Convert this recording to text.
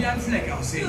Mirarse la cara, sí.